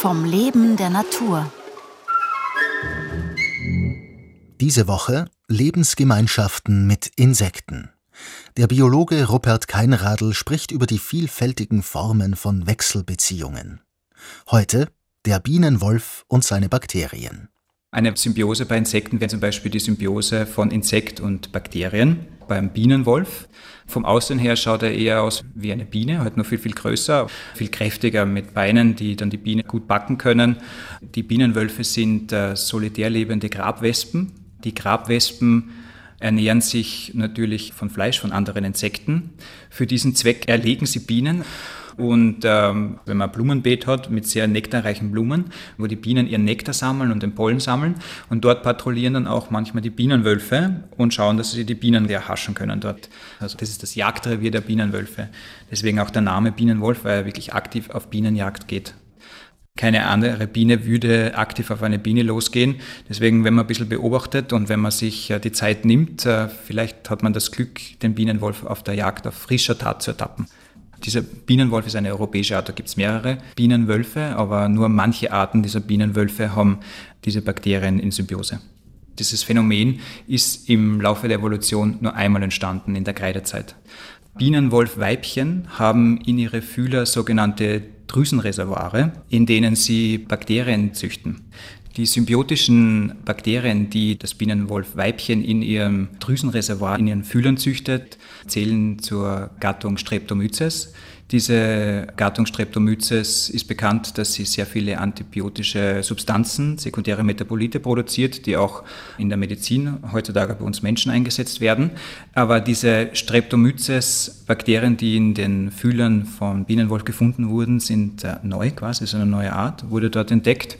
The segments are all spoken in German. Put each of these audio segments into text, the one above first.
vom Leben der Natur. Diese Woche Lebensgemeinschaften mit Insekten. Der Biologe Rupert Keinradl spricht über die vielfältigen Formen von Wechselbeziehungen. Heute der Bienenwolf und seine Bakterien. Eine Symbiose bei Insekten wäre zum Beispiel die Symbiose von Insekt und Bakterien. Beim Bienenwolf. Vom Aussehen her schaut er eher aus wie eine Biene, halt nur viel, viel größer, viel kräftiger mit Beinen, die dann die Biene gut backen können. Die Bienenwölfe sind äh, solitär lebende Grabwespen. Die Grabwespen ernähren sich natürlich von Fleisch von anderen Insekten. Für diesen Zweck erlegen sie Bienen und ähm, wenn man ein Blumenbeet hat mit sehr nektarreichen Blumen, wo die Bienen ihren Nektar sammeln und den Pollen sammeln, und dort patrouillieren dann auch manchmal die Bienenwölfe und schauen, dass sie die Bienen erhaschen können dort. Also das ist das Jagdrevier der Bienenwölfe. Deswegen auch der Name Bienenwolf, weil er wirklich aktiv auf Bienenjagd geht. Keine andere Biene würde aktiv auf eine Biene losgehen. Deswegen, wenn man ein bisschen beobachtet und wenn man sich äh, die Zeit nimmt, äh, vielleicht hat man das Glück, den Bienenwolf auf der Jagd auf frischer Tat zu ertappen. Dieser Bienenwolf ist eine europäische Art, da gibt es mehrere Bienenwölfe, aber nur manche Arten dieser Bienenwölfe haben diese Bakterien in Symbiose. Dieses Phänomen ist im Laufe der Evolution nur einmal entstanden in der Kreidezeit. Bienenwolfweibchen haben in ihre Fühler sogenannte Drüsenreservoire, in denen sie Bakterien züchten. Die symbiotischen Bakterien, die das Bienenwolfweibchen in ihrem Drüsenreservoir, in ihren Fühlern züchtet, zählen zur Gattung Streptomyces. Diese Gattung Streptomyces ist bekannt, dass sie sehr viele antibiotische Substanzen, sekundäre Metabolite produziert, die auch in der Medizin heutzutage bei uns Menschen eingesetzt werden. Aber diese Streptomyces-Bakterien, die in den Fühlern von Bienenwolf gefunden wurden, sind äh, neu quasi, ist eine neue Art, wurde dort entdeckt.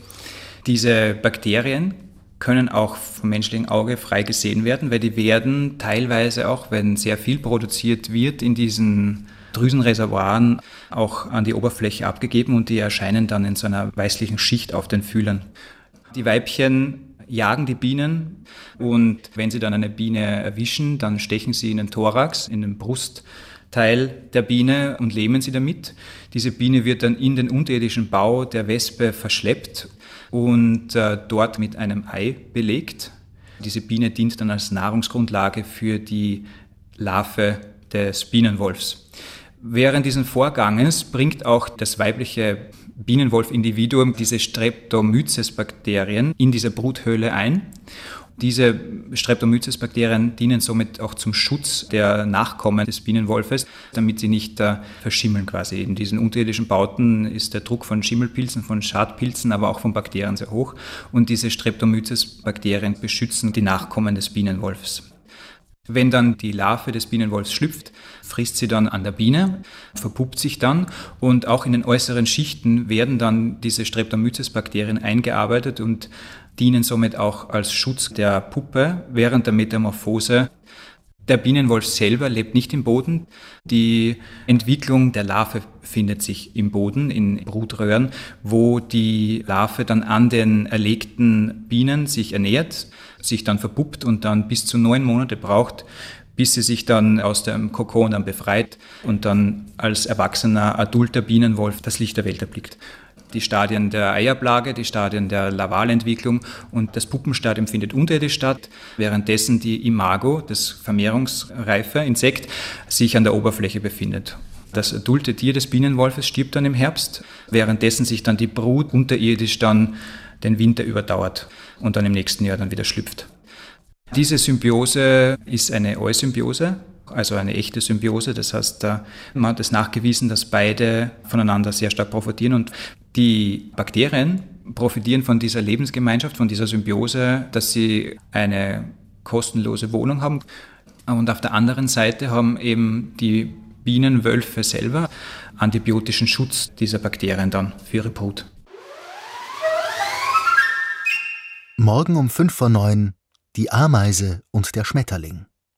Diese Bakterien können auch vom menschlichen Auge frei gesehen werden, weil die werden teilweise auch, wenn sehr viel produziert wird, in diesen Drüsenreservoiren auch an die Oberfläche abgegeben und die erscheinen dann in so einer weißlichen Schicht auf den Fühlern. Die Weibchen jagen die Bienen und wenn sie dann eine Biene erwischen, dann stechen sie in den Thorax, in den Brustteil der Biene und lähmen sie damit. Diese Biene wird dann in den unterirdischen Bau der Wespe verschleppt und äh, dort mit einem Ei belegt. Diese Biene dient dann als Nahrungsgrundlage für die Larve des Bienenwolfs. Während dieses Vorganges bringt auch das weibliche Bienenwolf-Individuum diese Streptomyces-Bakterien in diese Bruthöhle ein diese Streptomyces-Bakterien dienen somit auch zum Schutz der Nachkommen des Bienenwolfes, damit sie nicht äh, verschimmeln quasi. In diesen unterirdischen Bauten ist der Druck von Schimmelpilzen, von Schadpilzen, aber auch von Bakterien sehr hoch. Und diese Streptomyces-Bakterien beschützen die Nachkommen des Bienenwolfs. Wenn dann die Larve des Bienenwolfs schlüpft, frisst sie dann an der Biene, verpuppt sich dann und auch in den äußeren Schichten werden dann diese Streptomyces-Bakterien eingearbeitet und dienen somit auch als Schutz der Puppe während der Metamorphose. Der Bienenwolf selber lebt nicht im Boden. Die Entwicklung der Larve findet sich im Boden, in Brutröhren, wo die Larve dann an den erlegten Bienen sich ernährt, sich dann verpuppt und dann bis zu neun Monate braucht, bis sie sich dann aus dem Kokon dann befreit und dann als erwachsener, adulter Bienenwolf das Licht der Welt erblickt die Stadien der Eierplage, die Stadien der Lavalentwicklung und das Puppenstadium findet unterirdisch statt, währenddessen die Imago, das vermehrungsreife Insekt, sich an der Oberfläche befindet. Das adulte Tier des Bienenwolfes stirbt dann im Herbst, währenddessen sich dann die Brut unterirdisch dann den Winter überdauert und dann im nächsten Jahr dann wieder schlüpft. Diese Symbiose ist eine Eusymbiose, also eine echte Symbiose. Das heißt, man hat es nachgewiesen, dass beide voneinander sehr stark profitieren und die Bakterien profitieren von dieser Lebensgemeinschaft, von dieser Symbiose, dass sie eine kostenlose Wohnung haben. Und auf der anderen Seite haben eben die Bienenwölfe selber antibiotischen Schutz dieser Bakterien dann für ihre Brut. Morgen um 5 vor 9 die Ameise und der Schmetterling.